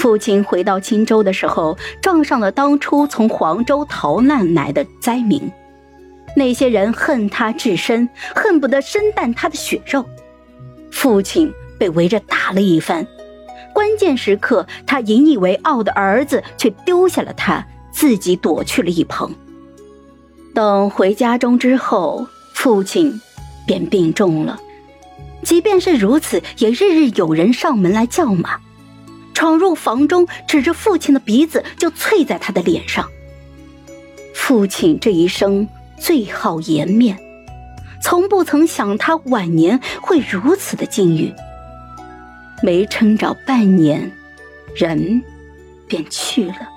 父亲回到青州的时候，撞上了当初从黄州逃难来的灾民。那些人恨他至深，恨不得生啖他的血肉。父亲被围着打了一番，关键时刻，他引以为傲的儿子却丢下了他，自己躲去了一旁。等回家中之后，父亲便病重了。即便是如此，也日日有人上门来叫骂，闯入房中，指着父亲的鼻子就啐在他的脸上。父亲这一生最好颜面，从不曾想他晚年会如此的境遇。没撑着半年，人便去了。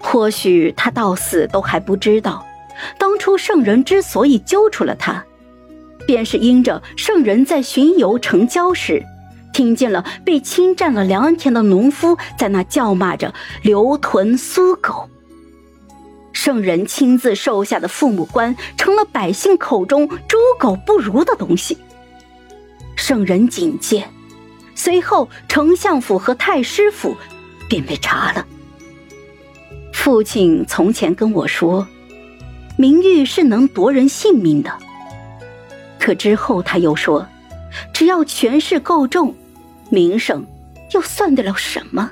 或许他到死都还不知道，当初圣人之所以揪出了他。便是因着圣人在巡游城郊时，听见了被侵占了良田的农夫在那叫骂着留屯苏狗。圣人亲自授下的父母官，成了百姓口中猪狗不如的东西。圣人警戒，随后丞相府和太师府便被查了。父亲从前跟我说，名誉是能夺人性命的。可之后他又说：“只要权势够重，名声又算得了什么？”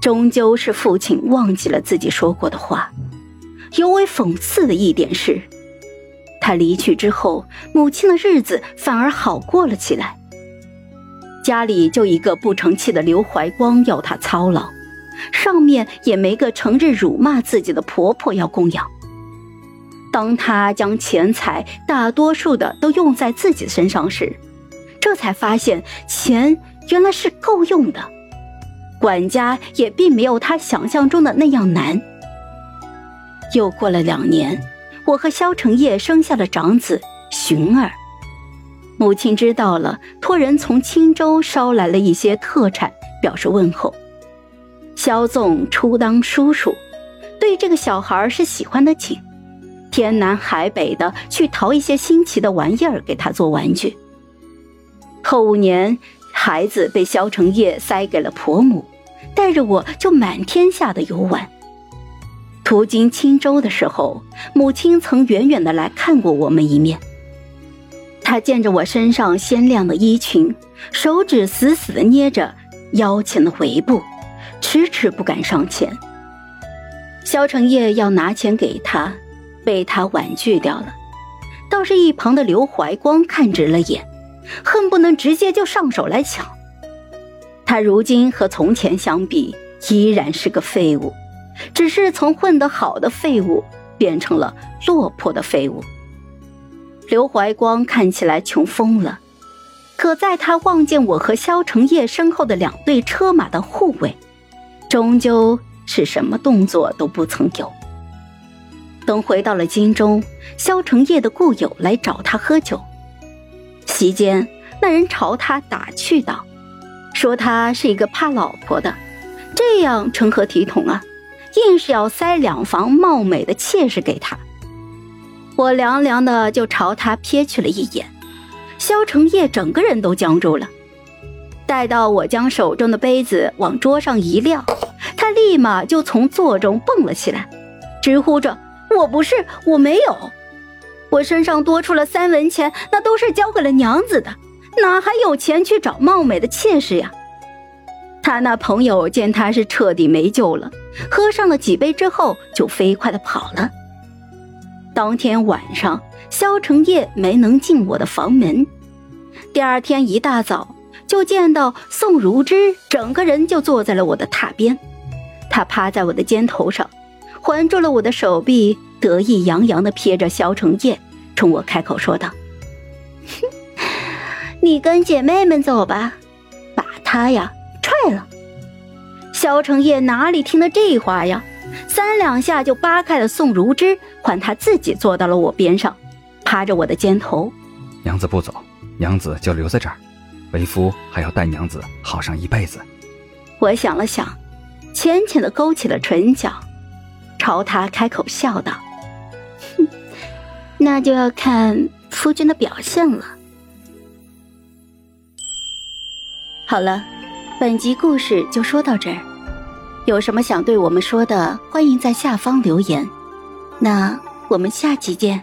终究是父亲忘记了自己说过的话。尤为讽刺的一点是，他离去之后，母亲的日子反而好过了起来。家里就一个不成器的刘怀光要他操劳，上面也没个成日辱骂自己的婆婆要供养。当他将钱财大多数的都用在自己身上时，这才发现钱原来是够用的，管家也并没有他想象中的那样难。又过了两年，我和萧成业生下了长子寻儿，母亲知道了，托人从青州捎来了一些特产，表示问候。萧纵初当叔叔，对这个小孩是喜欢的紧。天南海北的去淘一些新奇的玩意儿给他做玩具。后五年，孩子被萧成业塞给了婆母，带着我就满天下的游玩。途经青州的时候，母亲曾远远的来看过我们一面。她见着我身上鲜亮的衣裙，手指死死的捏着腰前的围布，迟迟不敢上前。萧成业要拿钱给他。被他婉拒掉了，倒是一旁的刘怀光看直了眼，恨不能直接就上手来抢。他如今和从前相比，依然是个废物，只是从混得好的废物变成了落魄的废物。刘怀光看起来穷疯了，可在他望见我和萧成业身后的两队车马的护卫，终究是什么动作都不曾有。等回到了京中，萧成业的故友来找他喝酒。席间，那人朝他打趣道：“说他是一个怕老婆的，这样成何体统啊？硬是要塞两房貌美的妾室给他。”我凉凉的就朝他瞥去了一眼，萧成业整个人都僵住了。待到我将手中的杯子往桌上一撂，他立马就从座中蹦了起来，直呼着。我不是，我没有，我身上多出了三文钱，那都是交给了娘子的，哪还有钱去找貌美的妾室呀？他那朋友见他是彻底没救了，喝上了几杯之后，就飞快的跑了。当天晚上，萧成业没能进我的房门，第二天一大早就见到宋如之，整个人就坐在了我的榻边，他趴在我的肩头上。环住了我的手臂，得意洋洋的瞥着萧成业，冲我开口说道：“哼，你跟姐妹们走吧，把他呀踹了。”萧成业哪里听得这话呀？三两下就扒开了宋如之，换他自己坐到了我边上，趴着我的肩头。娘子不走，娘子就留在这儿，为夫还要带娘子好上一辈子。我想了想，浅浅的勾起了唇角。朝他开口笑道：“哼，那就要看夫君的表现了。”好了，本集故事就说到这儿，有什么想对我们说的，欢迎在下方留言。那我们下集见。